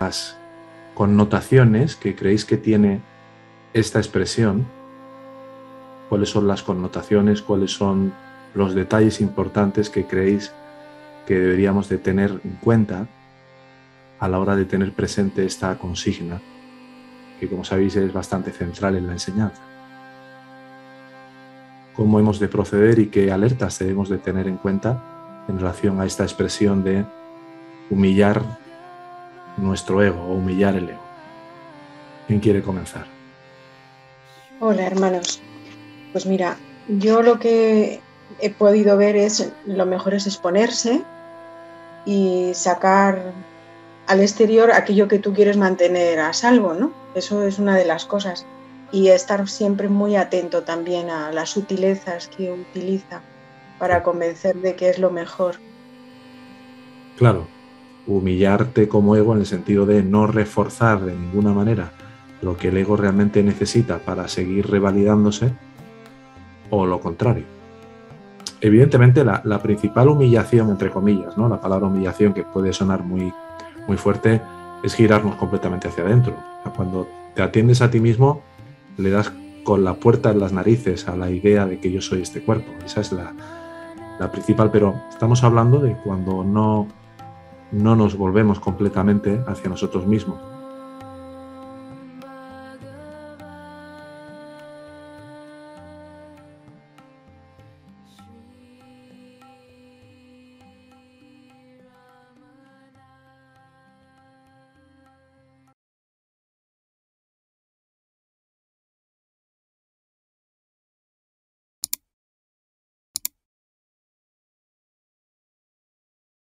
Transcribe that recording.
las connotaciones que creéis que tiene esta expresión, cuáles son las connotaciones, cuáles son los detalles importantes que creéis que deberíamos de tener en cuenta a la hora de tener presente esta consigna, que como sabéis es bastante central en la enseñanza. Cómo hemos de proceder y qué alertas debemos de tener en cuenta en relación a esta expresión de humillar nuestro ego o humillar el ego. ¿Quién quiere comenzar? Hola hermanos. Pues mira, yo lo que he podido ver es lo mejor es exponerse y sacar al exterior aquello que tú quieres mantener a salvo, ¿no? Eso es una de las cosas. Y estar siempre muy atento también a las sutilezas que utiliza para convencer de que es lo mejor. Claro, humillarte como ego en el sentido de no reforzar de ninguna manera lo que el ego realmente necesita para seguir revalidándose o lo contrario. Evidentemente la, principal humillación, entre comillas, ¿no? la palabra humillación que puede sonar muy, muy fuerte, es girarnos completamente hacia adentro. Cuando te atiendes a ti mismo, le das con la puerta en las narices a la idea de que yo soy este cuerpo. Esa es la, la principal, pero estamos hablando de cuando no no nos volvemos completamente hacia nosotros mismos.